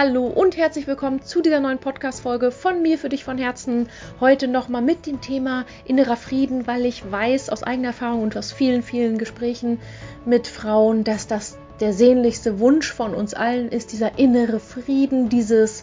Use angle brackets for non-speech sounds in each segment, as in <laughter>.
Hallo und herzlich willkommen zu dieser neuen Podcast-Folge von mir für dich von Herzen. Heute nochmal mit dem Thema innerer Frieden, weil ich weiß aus eigener Erfahrung und aus vielen, vielen Gesprächen mit Frauen, dass das der sehnlichste Wunsch von uns allen ist, dieser innere Frieden, dieses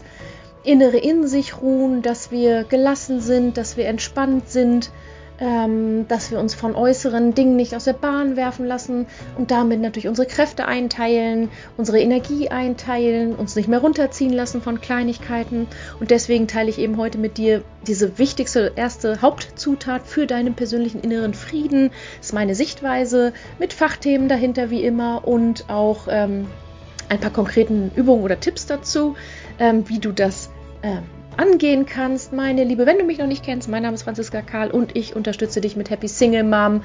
innere in sich ruhen, dass wir gelassen sind, dass wir entspannt sind, ähm, dass wir uns von äußeren Dingen nicht aus der Bahn werfen lassen und damit natürlich unsere Kräfte einteilen, unsere Energie einteilen, uns nicht mehr runterziehen lassen von Kleinigkeiten. Und deswegen teile ich eben heute mit dir diese wichtigste erste Hauptzutat für deinen persönlichen inneren Frieden. Das ist meine Sichtweise mit Fachthemen dahinter wie immer und auch ähm, ein paar konkreten Übungen oder Tipps dazu, ähm, wie du das ähm, angehen kannst, meine Liebe. Wenn du mich noch nicht kennst, mein Name ist Franziska Karl und ich unterstütze dich mit Happy Single Mom,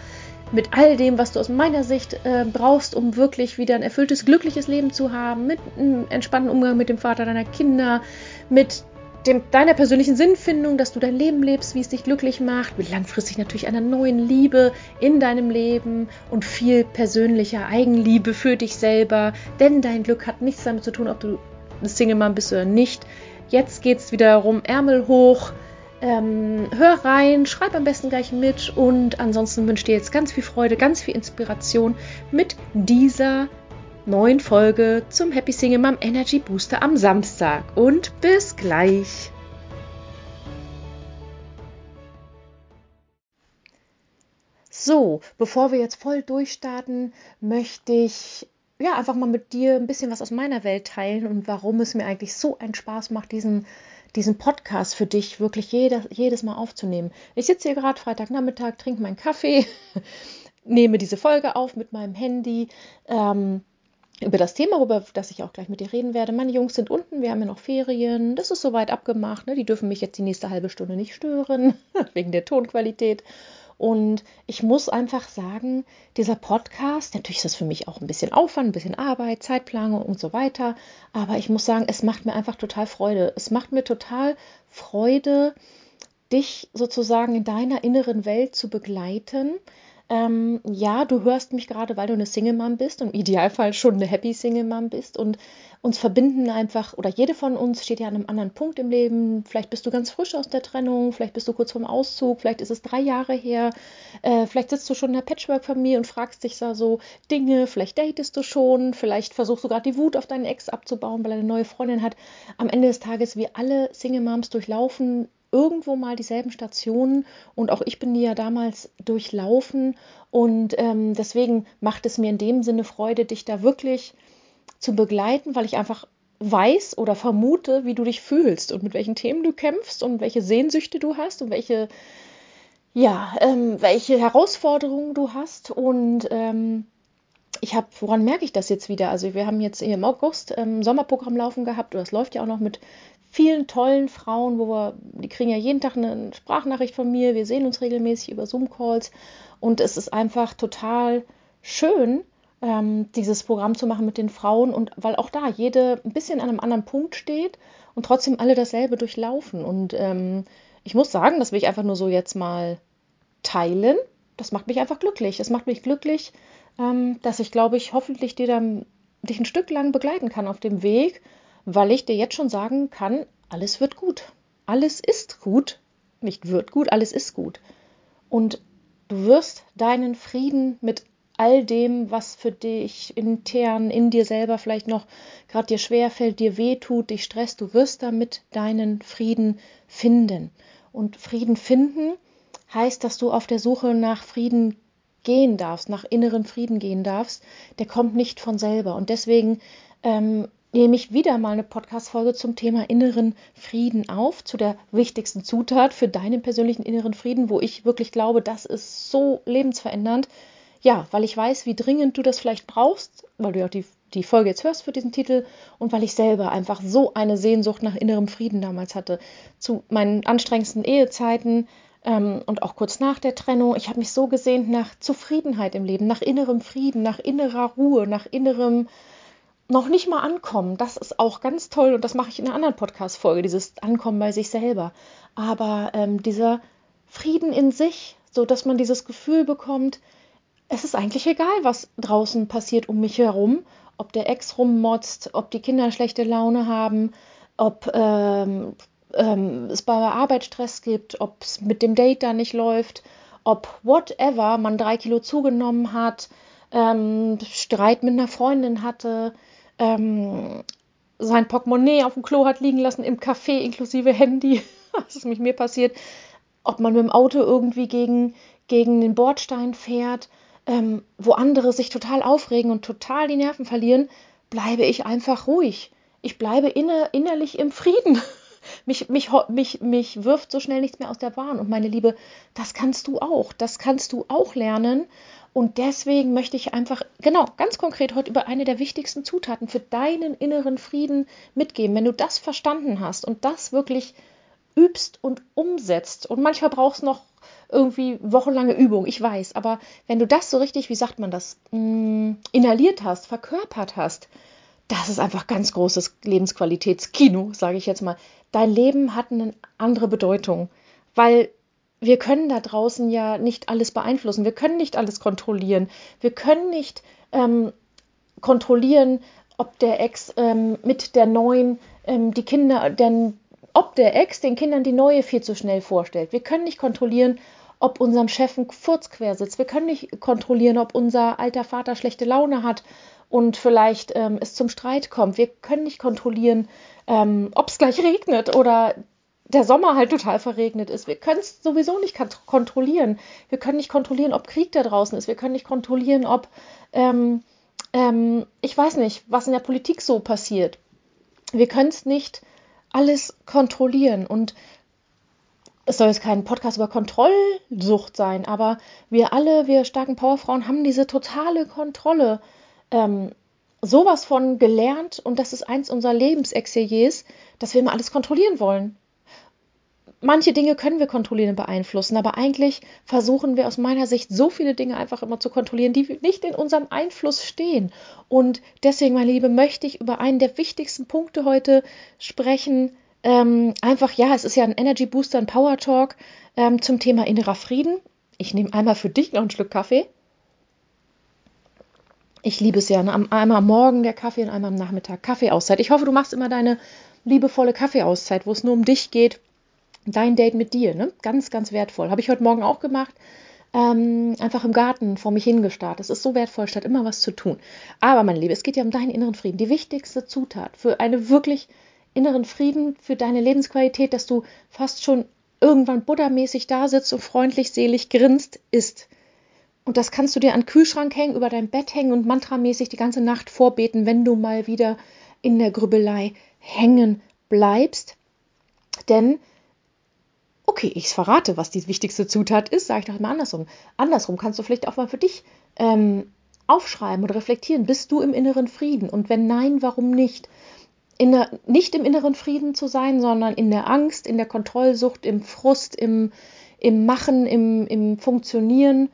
mit all dem, was du aus meiner Sicht äh, brauchst, um wirklich wieder ein erfülltes, glückliches Leben zu haben, mit einem entspannten Umgang mit dem Vater deiner Kinder, mit dem, deiner persönlichen Sinnfindung, dass du dein Leben lebst, wie es dich glücklich macht, mit langfristig natürlich einer neuen Liebe in deinem Leben und viel persönlicher Eigenliebe für dich selber. Denn dein Glück hat nichts damit zu tun, ob du eine Single Mom bist oder nicht. Jetzt geht es wieder darum, Ärmel hoch. Ähm, hör rein, schreib am besten gleich mit und ansonsten wünsche dir jetzt ganz viel Freude, ganz viel Inspiration mit dieser neuen Folge zum Happy Single Mom Energy Booster am Samstag. Und bis gleich. So, bevor wir jetzt voll durchstarten, möchte ich ja, einfach mal mit dir ein bisschen was aus meiner Welt teilen und warum es mir eigentlich so einen Spaß macht, diesen, diesen Podcast für dich wirklich jeder, jedes Mal aufzunehmen. Ich sitze hier gerade Freitagnachmittag, trinke meinen Kaffee, <laughs> nehme diese Folge auf mit meinem Handy. Ähm, über das Thema, über das ich auch gleich mit dir reden werde. Meine Jungs sind unten, wir haben ja noch Ferien. Das ist soweit abgemacht. Ne? Die dürfen mich jetzt die nächste halbe Stunde nicht stören, <laughs> wegen der Tonqualität. Und ich muss einfach sagen, dieser Podcast, natürlich ist das für mich auch ein bisschen Aufwand, ein bisschen Arbeit, Zeitplanung und so weiter. Aber ich muss sagen, es macht mir einfach total Freude. Es macht mir total Freude, dich sozusagen in deiner inneren Welt zu begleiten ähm, ja, du hörst mich gerade, weil du eine Single-Mom bist und im Idealfall schon eine Happy Single-Mom bist und uns verbinden einfach, oder jede von uns steht ja an einem anderen Punkt im Leben. Vielleicht bist du ganz frisch aus der Trennung, vielleicht bist du kurz vorm Auszug, vielleicht ist es drei Jahre her, äh, vielleicht sitzt du schon in der Patchwork-Familie und fragst dich da so Dinge, vielleicht datest du schon, vielleicht versuchst du gerade die Wut auf deinen Ex abzubauen, weil er eine neue Freundin hat. Am Ende des Tages, wir alle Single-Moms durchlaufen irgendwo mal dieselben Stationen und auch ich bin die ja damals durchlaufen und ähm, deswegen macht es mir in dem Sinne Freude, dich da wirklich zu begleiten, weil ich einfach weiß oder vermute, wie du dich fühlst und mit welchen Themen du kämpfst und welche Sehnsüchte du hast und welche ja, ähm, welche Herausforderungen du hast und ähm, ich habe, woran merke ich das jetzt wieder? Also wir haben jetzt im August ähm, Sommerprogramm laufen gehabt, oder das läuft ja auch noch mit vielen tollen Frauen, wo wir, die kriegen ja jeden Tag eine Sprachnachricht von mir, wir sehen uns regelmäßig über Zoom-Calls und es ist einfach total schön, ähm, dieses Programm zu machen mit den Frauen und weil auch da jede ein bisschen an einem anderen Punkt steht und trotzdem alle dasselbe durchlaufen. Und ähm, ich muss sagen, das will ich einfach nur so jetzt mal teilen. Das macht mich einfach glücklich. Es macht mich glücklich, ähm, dass ich, glaube ich, hoffentlich dir dann dich ein Stück lang begleiten kann auf dem Weg weil ich dir jetzt schon sagen kann, alles wird gut. Alles ist gut. Nicht wird gut, alles ist gut. Und du wirst deinen Frieden mit all dem, was für dich intern in dir selber vielleicht noch gerade dir schwerfällt, dir wehtut, dich stresst, du wirst damit deinen Frieden finden. Und Frieden finden heißt, dass du auf der Suche nach Frieden gehen darfst, nach inneren Frieden gehen darfst. Der kommt nicht von selber. Und deswegen ähm, nehme ich wieder mal eine Podcast-Folge zum Thema inneren Frieden auf, zu der wichtigsten Zutat für deinen persönlichen inneren Frieden, wo ich wirklich glaube, das ist so lebensverändernd. Ja, weil ich weiß, wie dringend du das vielleicht brauchst, weil du ja auch die, die Folge jetzt hörst für diesen Titel und weil ich selber einfach so eine Sehnsucht nach innerem Frieden damals hatte. Zu meinen anstrengendsten Ehezeiten ähm, und auch kurz nach der Trennung. Ich habe mich so gesehnt nach Zufriedenheit im Leben, nach innerem Frieden, nach innerer Ruhe, nach innerem noch nicht mal ankommen. Das ist auch ganz toll und das mache ich in einer anderen Podcast-Folge, dieses Ankommen bei sich selber. Aber ähm, dieser Frieden in sich, so dass man dieses Gefühl bekommt, es ist eigentlich egal, was draußen passiert um mich herum, ob der Ex rummotzt, ob die Kinder schlechte Laune haben, ob ähm, ähm, es bei der Arbeit Stress gibt, ob es mit dem Date da nicht läuft, ob whatever man drei Kilo zugenommen hat, ähm, Streit mit einer Freundin hatte, ähm, sein Portemonnaie auf dem Klo hat liegen lassen im Café inklusive Handy, <laughs> das ist mit mir passiert, ob man mit dem Auto irgendwie gegen, gegen den Bordstein fährt, ähm, wo andere sich total aufregen und total die Nerven verlieren, bleibe ich einfach ruhig. Ich bleibe inner, innerlich im Frieden. <laughs> mich, mich, mich, mich wirft so schnell nichts mehr aus der Bahn. Und meine Liebe, das kannst du auch. Das kannst du auch lernen. Und deswegen möchte ich einfach, genau, ganz konkret heute über eine der wichtigsten Zutaten für deinen inneren Frieden mitgeben. Wenn du das verstanden hast und das wirklich übst und umsetzt, und manchmal brauchst du noch irgendwie wochenlange Übung, ich weiß, aber wenn du das so richtig, wie sagt man das, mm, inhaliert hast, verkörpert hast, das ist einfach ganz großes Lebensqualitätskino, sage ich jetzt mal. Dein Leben hat eine andere Bedeutung, weil wir können da draußen ja nicht alles beeinflussen, wir können nicht alles kontrollieren, wir können nicht ähm, kontrollieren, ob der Ex ähm, mit der neuen ähm, die Kinder, denn ob der Ex den Kindern die neue viel zu schnell vorstellt. Wir können nicht kontrollieren, ob unserem Chef ein Furz quer sitzt. Wir können nicht kontrollieren, ob unser alter Vater schlechte Laune hat und vielleicht ähm, es zum Streit kommt. Wir können nicht kontrollieren, ähm, ob es gleich <laughs> regnet oder der Sommer halt total verregnet ist. Wir können es sowieso nicht kontrollieren. Wir können nicht kontrollieren, ob Krieg da draußen ist. Wir können nicht kontrollieren, ob, ähm, ähm ich weiß nicht, was in der Politik so passiert. Wir können es nicht alles kontrollieren. Und es soll jetzt kein Podcast über Kontrollsucht sein, aber wir alle, wir starken Powerfrauen, haben diese totale Kontrolle ähm, sowas von gelernt und das ist eins unserer Lebensexegiers, dass wir immer alles kontrollieren wollen. Manche Dinge können wir kontrollieren und beeinflussen, aber eigentlich versuchen wir aus meiner Sicht so viele Dinge einfach immer zu kontrollieren, die nicht in unserem Einfluss stehen. Und deswegen, meine Liebe, möchte ich über einen der wichtigsten Punkte heute sprechen, ähm, einfach, ja, es ist ja ein Energy Booster, ein Power Talk ähm, zum Thema innerer Frieden. Ich nehme einmal für dich noch ein Stück Kaffee. Ich liebe es ja, ne? einmal am Morgen der Kaffee und einmal am Nachmittag Kaffeeauszeit. Ich hoffe, du machst immer deine liebevolle Kaffeeauszeit, wo es nur um dich geht. Dein Date mit dir, ne? Ganz, ganz wertvoll. Habe ich heute Morgen auch gemacht. Ähm, einfach im Garten vor mich hingestarrt. Es ist so wertvoll, statt immer was zu tun. Aber, meine Liebe, es geht ja um deinen inneren Frieden. Die wichtigste Zutat für eine wirklich inneren Frieden, für deine Lebensqualität, dass du fast schon irgendwann buddhamäßig da sitzt und freundlich, selig grinst, ist. Und das kannst du dir an den Kühlschrank hängen, über dein Bett hängen und mantramäßig die ganze Nacht vorbeten, wenn du mal wieder in der Grübelei hängen bleibst. Denn, okay, ich verrate, was die wichtigste Zutat ist, sage ich doch mal andersrum. Andersrum kannst du vielleicht auch mal für dich ähm, aufschreiben oder reflektieren. Bist du im inneren Frieden? Und wenn nein, warum nicht? der, nicht im inneren Frieden zu sein, sondern in der Angst, in der Kontrollsucht, im Frust, im, im Machen, im, im Funktionieren,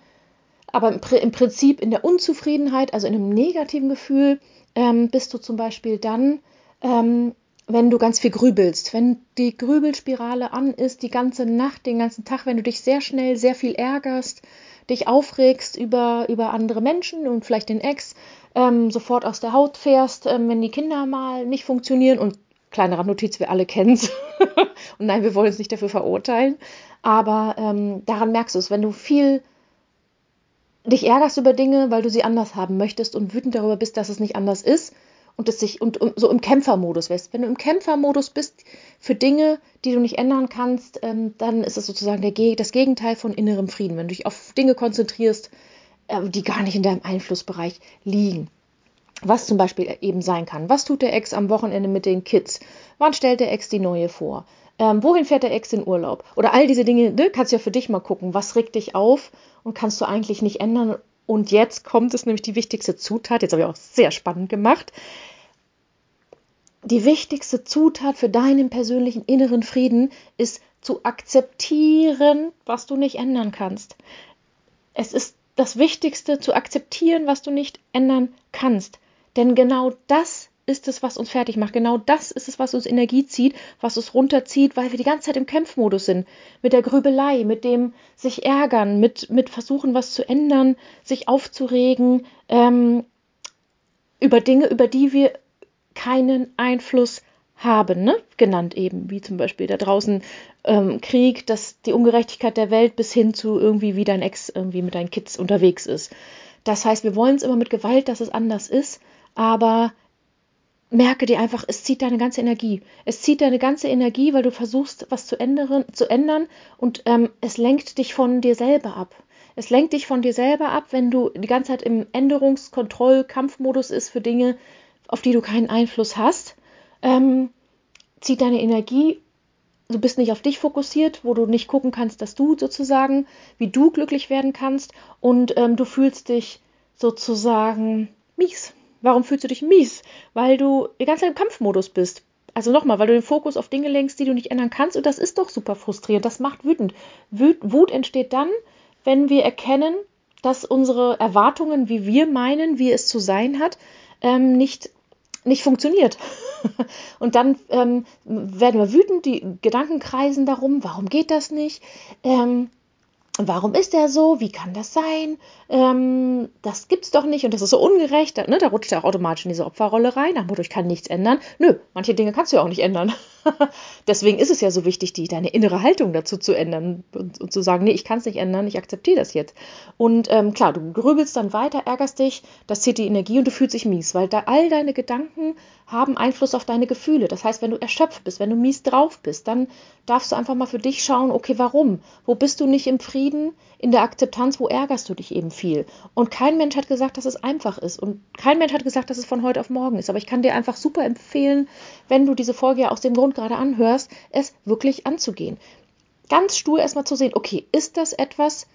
aber im, im Prinzip in der Unzufriedenheit, also in einem negativen Gefühl, ähm, bist du zum Beispiel dann, ähm, wenn du ganz viel grübelst, wenn die Grübelspirale an ist, die ganze Nacht, den ganzen Tag, wenn du dich sehr schnell sehr viel ärgerst, dich aufregst über, über andere Menschen und vielleicht den Ex, ähm, sofort aus der Haut fährst, ähm, wenn die Kinder mal nicht funktionieren. Und kleinere Notiz, wir alle kennen es. <laughs> und nein, wir wollen es nicht dafür verurteilen. Aber ähm, daran merkst du es, wenn du viel dich ärgerst über Dinge, weil du sie anders haben möchtest und wütend darüber bist, dass es nicht anders ist und es sich und, und so im Kämpfermodus bist. Wenn du im Kämpfermodus bist für Dinge, die du nicht ändern kannst, ähm, dann ist es sozusagen der, das Gegenteil von innerem Frieden. Wenn du dich auf Dinge konzentrierst, äh, die gar nicht in deinem Einflussbereich liegen. Was zum Beispiel eben sein kann. Was tut der Ex am Wochenende mit den Kids? Wann stellt der Ex die neue vor? Ähm, wohin fährt der Ex in Urlaub? Oder all diese Dinge, ne, kannst du ja für dich mal gucken. Was regt dich auf und kannst du eigentlich nicht ändern? Und jetzt kommt es nämlich die wichtigste Zutat. Jetzt habe ich auch sehr spannend gemacht. Die wichtigste Zutat für deinen persönlichen inneren Frieden ist zu akzeptieren, was du nicht ändern kannst. Es ist das Wichtigste zu akzeptieren, was du nicht ändern kannst. Denn genau das ist es, was uns fertig macht. Genau das ist es, was uns Energie zieht, was uns runterzieht, weil wir die ganze Zeit im Kämpfmodus sind. Mit der Grübelei, mit dem sich ärgern, mit, mit versuchen, was zu ändern, sich aufzuregen, ähm, über Dinge, über die wir keinen Einfluss haben, ne? genannt eben, wie zum Beispiel da draußen ähm, Krieg, dass die Ungerechtigkeit der Welt bis hin zu irgendwie, wie dein Ex irgendwie mit deinen Kids unterwegs ist. Das heißt, wir wollen es immer mit Gewalt, dass es anders ist, aber merke dir einfach, es zieht deine ganze Energie. Es zieht deine ganze Energie, weil du versuchst, was zu ändern, zu ändern und ähm, es lenkt dich von dir selber ab. Es lenkt dich von dir selber ab, wenn du die ganze Zeit im Änderungs-, Kontroll-, Kampfmodus ist für Dinge, auf die du keinen Einfluss hast ähm, zieht deine Energie, du bist nicht auf dich fokussiert, wo du nicht gucken kannst, dass du sozusagen, wie du glücklich werden kannst und ähm, du fühlst dich sozusagen mies. Warum fühlst du dich mies? Weil du die ganze Zeit im Kampfmodus bist. Also nochmal, weil du den Fokus auf Dinge lenkst, die du nicht ändern kannst und das ist doch super frustrierend. Das macht wütend. Wut entsteht dann, wenn wir erkennen, dass unsere Erwartungen, wie wir meinen, wie es zu sein hat, ähm, nicht nicht funktioniert. <laughs> Und dann ähm, werden wir wütend, die Gedanken kreisen darum, warum geht das nicht? Ähm, warum ist er so? Wie kann das sein? Ähm, das gibt's doch nicht und das ist so ungerecht. Da, ne, da rutscht er auch automatisch in diese Opferrolle rein. Nach Motto, ich kann nichts ändern. Nö, manche Dinge kannst du ja auch nicht ändern. <laughs> Deswegen ist es ja so wichtig, die, deine innere Haltung dazu zu ändern und, und zu sagen, nee, ich kann es nicht ändern, ich akzeptiere das jetzt. Und ähm, klar, du grübelst dann weiter, ärgerst dich, das zieht die Energie und du fühlst dich mies, weil da all deine Gedanken haben Einfluss auf deine Gefühle. Das heißt, wenn du erschöpft bist, wenn du mies drauf bist, dann darfst du einfach mal für dich schauen, okay, warum? Wo bist du nicht im Frieden, in der Akzeptanz, wo ärgerst du dich eben viel? Und kein Mensch hat gesagt, dass es einfach ist. Und kein Mensch hat gesagt, dass es von heute auf morgen ist. Aber ich kann dir einfach super empfehlen, wenn du diese Folge ja aus dem Grund gerade anhörst, es wirklich anzugehen. Ganz stur erstmal zu sehen, okay, ist das etwas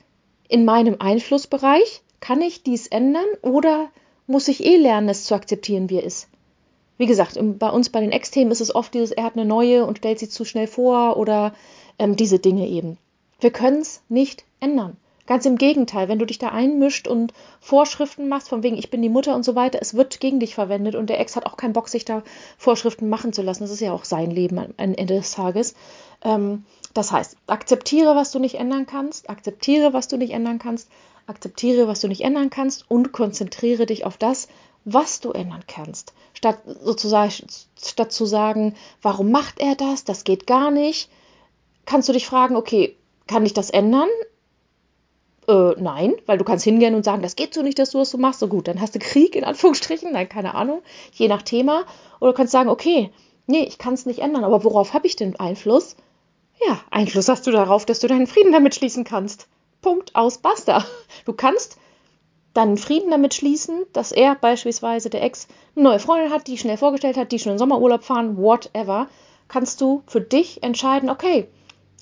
in meinem Einflussbereich? Kann ich dies ändern oder muss ich eh lernen, es zu akzeptieren, wie er ist? Wie gesagt, bei uns bei den Ex-Themen ist es oft dieses, er hat eine neue und stellt sie zu schnell vor oder ähm, diese Dinge eben. Wir können es nicht ändern. Ganz im Gegenteil, wenn du dich da einmischt und Vorschriften machst, von wegen ich bin die Mutter und so weiter, es wird gegen dich verwendet und der Ex hat auch keinen Bock, sich da Vorschriften machen zu lassen. Das ist ja auch sein Leben am Ende des Tages. Ähm, das heißt, akzeptiere, was du nicht ändern kannst, akzeptiere, was du nicht ändern kannst, akzeptiere, was du nicht ändern kannst und konzentriere dich auf das, was du ändern kannst. Statt sozusagen, statt zu sagen, warum macht er das? Das geht gar nicht. Kannst du dich fragen, okay, kann ich das ändern? Äh, nein, weil du kannst hingehen und sagen, das geht so nicht, dass du das so machst. So gut, dann hast du Krieg in Anführungsstrichen, nein, keine Ahnung, je nach Thema. Oder du kannst sagen, okay, nee, ich kann es nicht ändern, aber worauf habe ich denn Einfluss? Ja, Einfluss hast du darauf, dass du deinen Frieden damit schließen kannst. Punkt, aus, basta. Du kannst dann Frieden damit schließen, dass er beispielsweise der Ex eine neue Freundin hat, die schnell vorgestellt hat, die schon in Sommerurlaub fahren, whatever, kannst du für dich entscheiden, okay,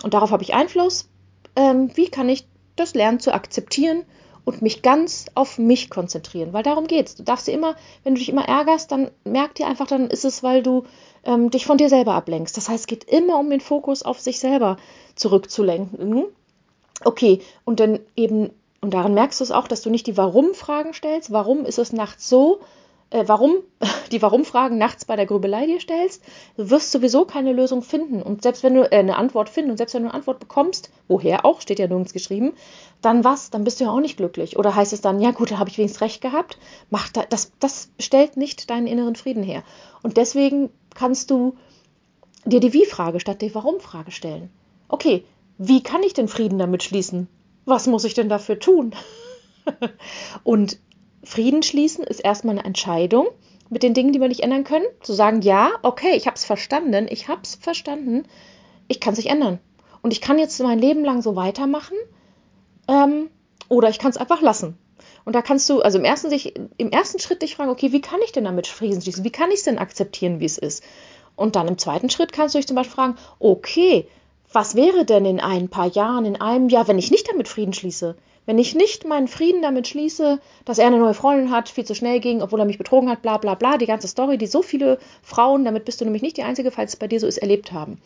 und darauf habe ich Einfluss, ähm, wie kann ich das lernen zu akzeptieren und mich ganz auf mich konzentrieren, weil darum geht's. Du darfst dir immer, wenn du dich immer ärgerst, dann merk dir einfach, dann ist es, weil du ähm, dich von dir selber ablenkst. Das heißt, es geht immer um den Fokus auf sich selber zurückzulenken. Okay, und dann eben und daran merkst du es auch, dass du nicht die Warum-Fragen stellst. Warum ist es nachts so? Äh, warum <laughs> die Warum-Fragen nachts bei der Grübelei dir stellst? Du wirst sowieso keine Lösung finden. Und selbst wenn du äh, eine Antwort findest und selbst wenn du eine Antwort bekommst, woher auch, steht ja nirgends geschrieben, dann was? Dann bist du ja auch nicht glücklich. Oder heißt es dann, ja gut, da habe ich wenigstens recht gehabt? Mach da, das, das stellt nicht deinen inneren Frieden her. Und deswegen kannst du dir die Wie-Frage statt die Warum-Frage stellen. Okay, wie kann ich den Frieden damit schließen? Was muss ich denn dafür tun? und Frieden schließen ist erstmal eine Entscheidung mit den Dingen, die wir nicht ändern können. Zu sagen, ja, okay, ich habe es verstanden, ich habe es verstanden, ich kann es nicht ändern. Und ich kann jetzt mein Leben lang so weitermachen ähm, oder ich kann es einfach lassen. Und da kannst du, also im ersten, sich, im ersten Schritt dich fragen, okay, wie kann ich denn damit Frieden schließen? Wie kann ich es denn akzeptieren, wie es ist? Und dann im zweiten Schritt kannst du dich zum Beispiel fragen, okay, was wäre denn in ein paar Jahren, in einem Jahr, wenn ich nicht damit Frieden schließe? Wenn ich nicht meinen Frieden damit schließe, dass er eine neue Freundin hat, viel zu schnell ging, obwohl er mich betrogen hat, bla bla bla, die ganze Story, die so viele Frauen, damit bist du nämlich nicht die Einzige, falls es bei dir so ist, erlebt haben.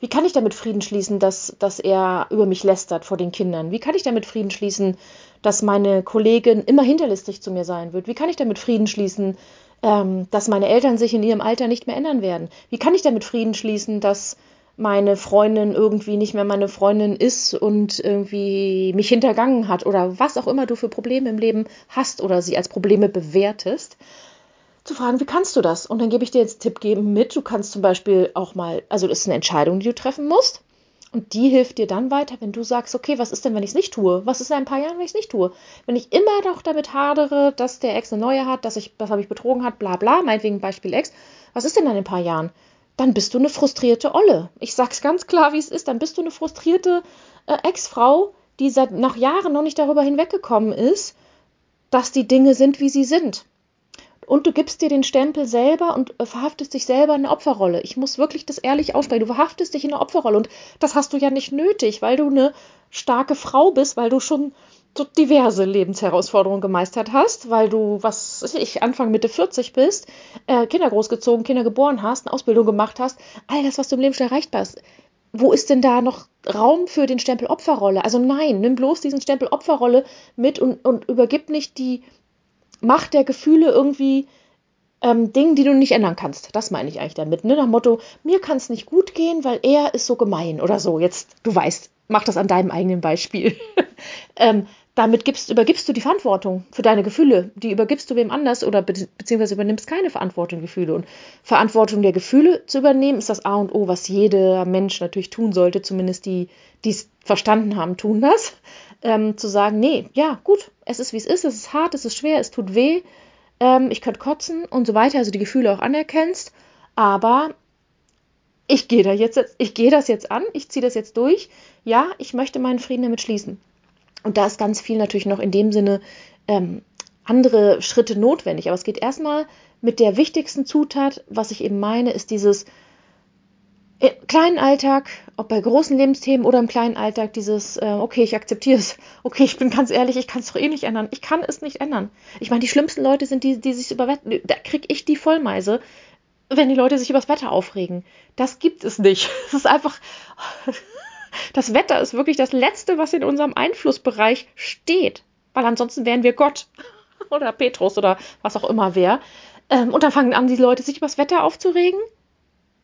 Wie kann ich damit Frieden schließen, dass, dass er über mich lästert vor den Kindern? Wie kann ich damit Frieden schließen, dass meine Kollegin immer hinterlistig zu mir sein wird? Wie kann ich damit Frieden schließen, ähm, dass meine Eltern sich in ihrem Alter nicht mehr ändern werden? Wie kann ich damit Frieden schließen, dass meine Freundin irgendwie nicht mehr meine Freundin ist und irgendwie mich hintergangen hat oder was auch immer du für Probleme im Leben hast oder sie als Probleme bewertest, zu fragen, wie kannst du das? Und dann gebe ich dir jetzt Tipp geben mit. Du kannst zum Beispiel auch mal, also das ist eine Entscheidung, die du treffen musst. Und die hilft dir dann weiter, wenn du sagst, okay, was ist denn, wenn ich es nicht tue? Was ist in ein paar Jahren, wenn ich es nicht tue? Wenn ich immer noch damit hadere, dass der Ex eine neue hat, dass ich, das habe ich betrogen hat, bla bla, meinetwegen Beispiel Ex, was ist denn dann in ein paar Jahren? Dann bist du eine frustrierte Olle. Ich sag's ganz klar, wie es ist. Dann bist du eine frustrierte äh, Ex-Frau, die seit nach Jahren noch nicht darüber hinweggekommen ist, dass die Dinge sind, wie sie sind und du gibst dir den Stempel selber und verhaftest dich selber in eine Opferrolle. Ich muss wirklich das ehrlich aussprechen. Du verhaftest dich in eine Opferrolle und das hast du ja nicht nötig, weil du eine starke Frau bist, weil du schon so diverse Lebensherausforderungen gemeistert hast, weil du, was weiß ich, Anfang Mitte 40 bist, äh, Kinder großgezogen, Kinder geboren hast, eine Ausbildung gemacht hast, all das, was du im Leben schon erreicht hast. Wo ist denn da noch Raum für den Stempel Opferrolle? Also nein, nimm bloß diesen Stempel Opferrolle mit und, und übergib nicht die, Macht der Gefühle irgendwie ähm, Dingen, die du nicht ändern kannst. Das meine ich eigentlich damit. Ne? Nach Motto, mir kann es nicht gut gehen, weil er ist so gemein oder so. Jetzt, du weißt, mach das an deinem eigenen Beispiel. <laughs> ähm, damit gibst, übergibst du die Verantwortung für deine Gefühle. Die übergibst du wem anders oder be beziehungsweise übernimmst keine Verantwortung Gefühle. Und Verantwortung der Gefühle zu übernehmen, ist das A und O, was jeder Mensch natürlich tun sollte. Zumindest die, die es verstanden haben, tun das. Ähm, zu sagen, nee, ja, gut, es ist wie es ist, es ist hart, es ist schwer, es tut weh, ähm, ich könnte kotzen und so weiter, also die Gefühle auch anerkennst, aber ich gehe da jetzt, ich gehe das jetzt an, ich ziehe das jetzt durch. Ja, ich möchte meinen Frieden damit schließen. Und da ist ganz viel natürlich noch in dem Sinne ähm, andere Schritte notwendig. Aber es geht erstmal mit der wichtigsten Zutat, was ich eben meine, ist dieses im kleinen Alltag, ob bei großen Lebensthemen oder im kleinen Alltag, dieses, äh, okay, ich akzeptiere es. Okay, ich bin ganz ehrlich, ich kann es doch eh nicht ändern. Ich kann es nicht ändern. Ich meine, die schlimmsten Leute sind die, die sich über Wetter, da kriege ich die Vollmeise, wenn die Leute sich über das Wetter aufregen. Das gibt es nicht. <laughs> Das ist einfach, das Wetter ist wirklich das Letzte, was in unserem Einflussbereich steht. Weil ansonsten wären wir Gott <laughs> oder Petrus oder was auch immer wer. Ähm, und dann fangen an, die Leute sich über das Wetter aufzuregen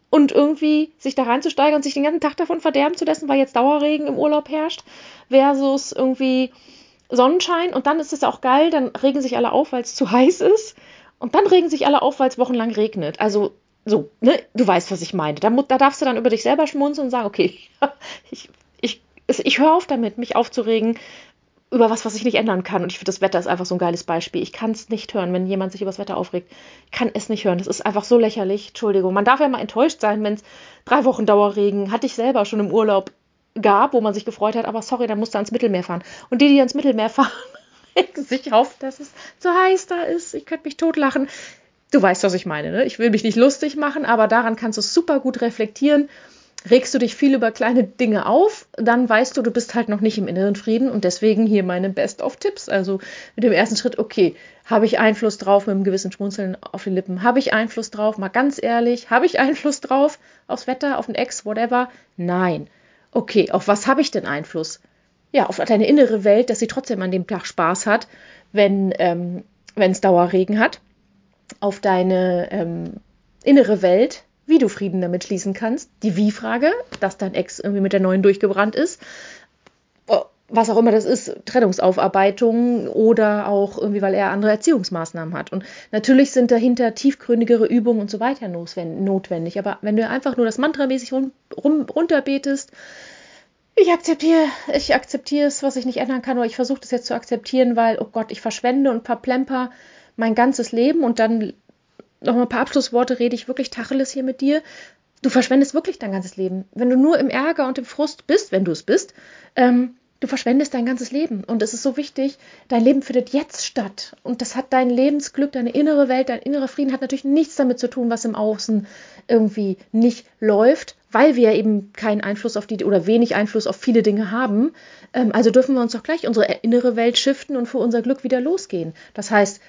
und irgendwie sich da reinzusteigern und sich den ganzen Tag davon verderben zu lassen, weil jetzt Dauerregen im Urlaub herrscht, versus irgendwie Sonnenschein und dann ist es auch geil, dann regen sich alle auf, weil es zu heiß ist und dann regen sich alle auf, weil es wochenlang regnet. Also so, ne, du weißt, was ich meine. Da, da darfst du dann über dich selber schmunzeln und sagen, okay, <laughs> ich, ich, ich höre auf damit, mich aufzuregen, über was, was ich nicht ändern kann. Und ich finde, das Wetter ist einfach so ein geiles Beispiel. Ich kann es nicht hören, wenn jemand sich über das Wetter aufregt. Ich kann es nicht hören. Das ist einfach so lächerlich. Entschuldigung. Man darf ja mal enttäuscht sein, wenn es drei Wochen Dauerregen, hatte ich selber schon im Urlaub gab, wo man sich gefreut hat, aber sorry, dann musst du ans Mittelmeer fahren. Und die, die ans Mittelmeer <laughs> fahren, <laughs> sich auf, dass es zu heiß da ist. Ich könnte mich totlachen. Du weißt, was ich meine, ne? Ich will mich nicht lustig machen, aber daran kannst du super gut reflektieren regst du dich viel über kleine Dinge auf, dann weißt du, du bist halt noch nicht im inneren Frieden und deswegen hier meine Best-of-Tipps. Also mit dem ersten Schritt, okay, habe ich Einfluss drauf mit einem gewissen Schmunzeln auf den Lippen? Habe ich Einfluss drauf? Mal ganz ehrlich, habe ich Einfluss drauf aufs Wetter, auf den Ex, whatever? Nein. Okay, auf was habe ich denn Einfluss? Ja, auf deine innere Welt, dass sie trotzdem an dem Tag Spaß hat, wenn ähm, es Dauerregen hat. Auf deine ähm, innere Welt, wie du Frieden damit schließen kannst. Die Wie-Frage, dass dein Ex irgendwie mit der neuen durchgebrannt ist. Oh, was auch immer das ist, Trennungsaufarbeitung oder auch irgendwie, weil er andere Erziehungsmaßnahmen hat. Und natürlich sind dahinter tiefgründigere Übungen und so weiter notwendig. Aber wenn du einfach nur das Mantramäßig rum, rum, runterbetest, ich akzeptiere, ich akzeptiere es, was ich nicht ändern kann, oder ich versuche das jetzt zu akzeptieren, weil, oh Gott, ich verschwende und verplemper mein ganzes Leben und dann noch mal ein paar Abschlussworte, rede ich wirklich Tacheles hier mit dir. Du verschwendest wirklich dein ganzes Leben. Wenn du nur im Ärger und im Frust bist, wenn du es bist, ähm, du verschwendest dein ganzes Leben. Und es ist so wichtig, dein Leben findet jetzt statt. Und das hat dein Lebensglück, deine innere Welt, dein innerer Frieden hat natürlich nichts damit zu tun, was im Außen irgendwie nicht läuft, weil wir eben keinen Einfluss auf die oder wenig Einfluss auf viele Dinge haben. Ähm, also dürfen wir uns doch gleich unsere innere Welt shiften und für unser Glück wieder losgehen. Das heißt,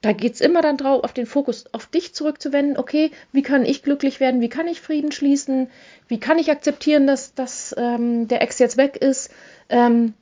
da geht es immer dann drauf, auf den Fokus auf dich zurückzuwenden. Okay, wie kann ich glücklich werden? Wie kann ich Frieden schließen? Wie kann ich akzeptieren, dass, dass ähm, der Ex jetzt weg ist? Ähm,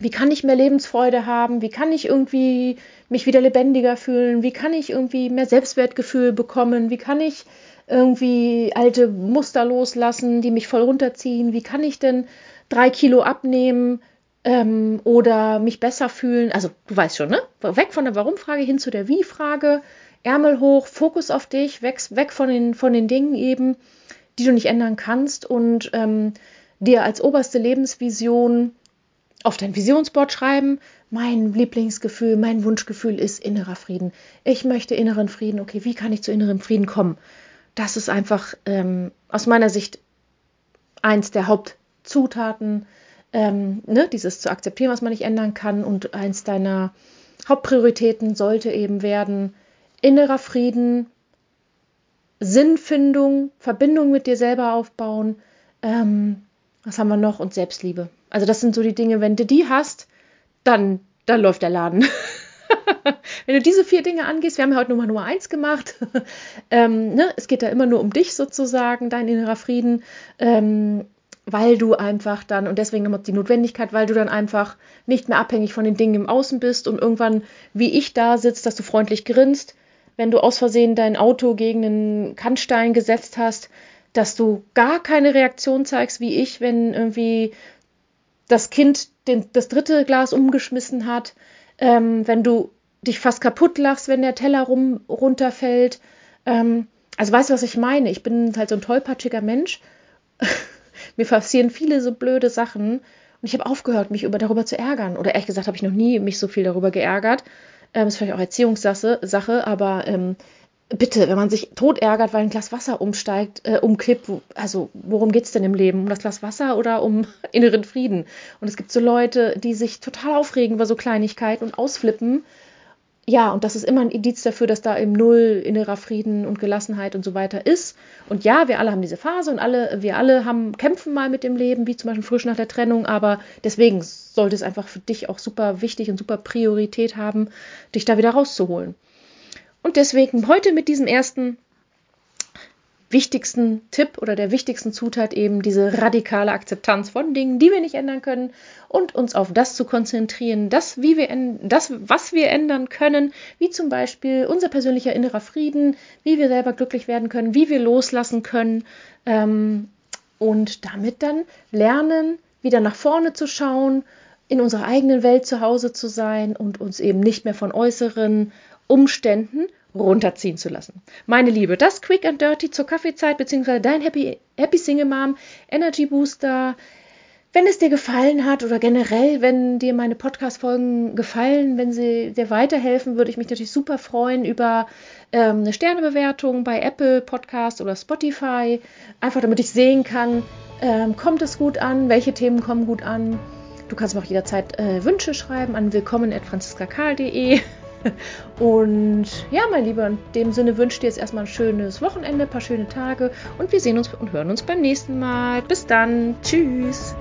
wie kann ich mehr Lebensfreude haben? Wie kann ich irgendwie mich wieder lebendiger fühlen? Wie kann ich irgendwie mehr Selbstwertgefühl bekommen? Wie kann ich irgendwie alte Muster loslassen, die mich voll runterziehen? Wie kann ich denn drei Kilo abnehmen ähm, oder mich besser fühlen? Also du weißt schon, ne? Weg von der Warum-Frage hin zu der Wie-Frage. Ärmel hoch, Fokus auf dich, weg, weg von, den, von den Dingen eben, die du nicht ändern kannst und ähm, dir als oberste Lebensvision auf dein Visionsboard schreiben, mein Lieblingsgefühl, mein Wunschgefühl ist innerer Frieden. Ich möchte inneren Frieden. Okay, wie kann ich zu innerem Frieden kommen? Das ist einfach ähm, aus meiner Sicht eins der Hauptzutaten, ähm, ne, dieses zu akzeptieren, was man nicht ändern kann. Und eins deiner Hauptprioritäten sollte eben werden, innerer Frieden, Sinnfindung, Verbindung mit dir selber aufbauen. Ähm, was haben wir noch? Und Selbstliebe. Also das sind so die Dinge, wenn du die hast, dann, dann läuft der Laden. <laughs> <laughs> wenn du diese vier Dinge angehst, wir haben ja heute Nummer Nummer eins gemacht. <laughs> ähm, ne? Es geht da immer nur um dich sozusagen, dein innerer Frieden. Ähm, weil du einfach dann, und deswegen immer die Notwendigkeit, weil du dann einfach nicht mehr abhängig von den Dingen im Außen bist und irgendwann, wie ich da sitzt, dass du freundlich grinst, wenn du aus Versehen dein Auto gegen einen Kannstein gesetzt hast, dass du gar keine Reaktion zeigst, wie ich, wenn irgendwie das Kind den, das dritte Glas umgeschmissen hat, ähm, wenn du dich fast kaputt lachst, wenn der Teller rum, runterfällt. Ähm, also weißt du, was ich meine? Ich bin halt so ein tollpatschiger Mensch. <laughs> Mir passieren viele so blöde Sachen und ich habe aufgehört, mich über, darüber zu ärgern. Oder ehrlich gesagt habe ich noch nie mich so viel darüber geärgert. Ähm, ist vielleicht auch Erziehungssache, Sache, aber ähm, bitte, wenn man sich tot ärgert, weil ein Glas Wasser umsteigt, äh, umkippt, wo, also worum geht es denn im Leben? Um das Glas Wasser oder um <laughs> inneren Frieden? Und es gibt so Leute, die sich total aufregen über so Kleinigkeiten und ausflippen. Ja, und das ist immer ein Indiz dafür, dass da im Null innerer Frieden und Gelassenheit und so weiter ist. Und ja, wir alle haben diese Phase und alle, wir alle haben, kämpfen mal mit dem Leben, wie zum Beispiel frisch nach der Trennung, aber deswegen sollte es einfach für dich auch super wichtig und super Priorität haben, dich da wieder rauszuholen. Und deswegen heute mit diesem ersten wichtigsten Tipp oder der wichtigsten Zutat eben diese radikale Akzeptanz von Dingen, die wir nicht ändern können und uns auf das zu konzentrieren, das, wie wir das, was wir ändern können, wie zum Beispiel unser persönlicher innerer Frieden, wie wir selber glücklich werden können, wie wir loslassen können ähm, und damit dann lernen, wieder nach vorne zu schauen, in unserer eigenen Welt zu Hause zu sein und uns eben nicht mehr von äußeren Umständen runterziehen zu lassen. Meine Liebe, das Quick and Dirty zur Kaffeezeit beziehungsweise dein Happy, Happy Single Mom Energy Booster. Wenn es dir gefallen hat oder generell, wenn dir meine Podcast-Folgen gefallen, wenn sie dir weiterhelfen, würde ich mich natürlich super freuen über ähm, eine Sternebewertung bei Apple Podcast oder Spotify. Einfach damit ich sehen kann, ähm, kommt es gut an, welche Themen kommen gut an. Du kannst mir auch jederzeit äh, Wünsche schreiben an willkommen.franziskakarl.de. <laughs> Und ja, mein Lieber, in dem Sinne wünsche ich dir jetzt erstmal ein schönes Wochenende, ein paar schöne Tage und wir sehen uns und hören uns beim nächsten Mal. Bis dann. Tschüss.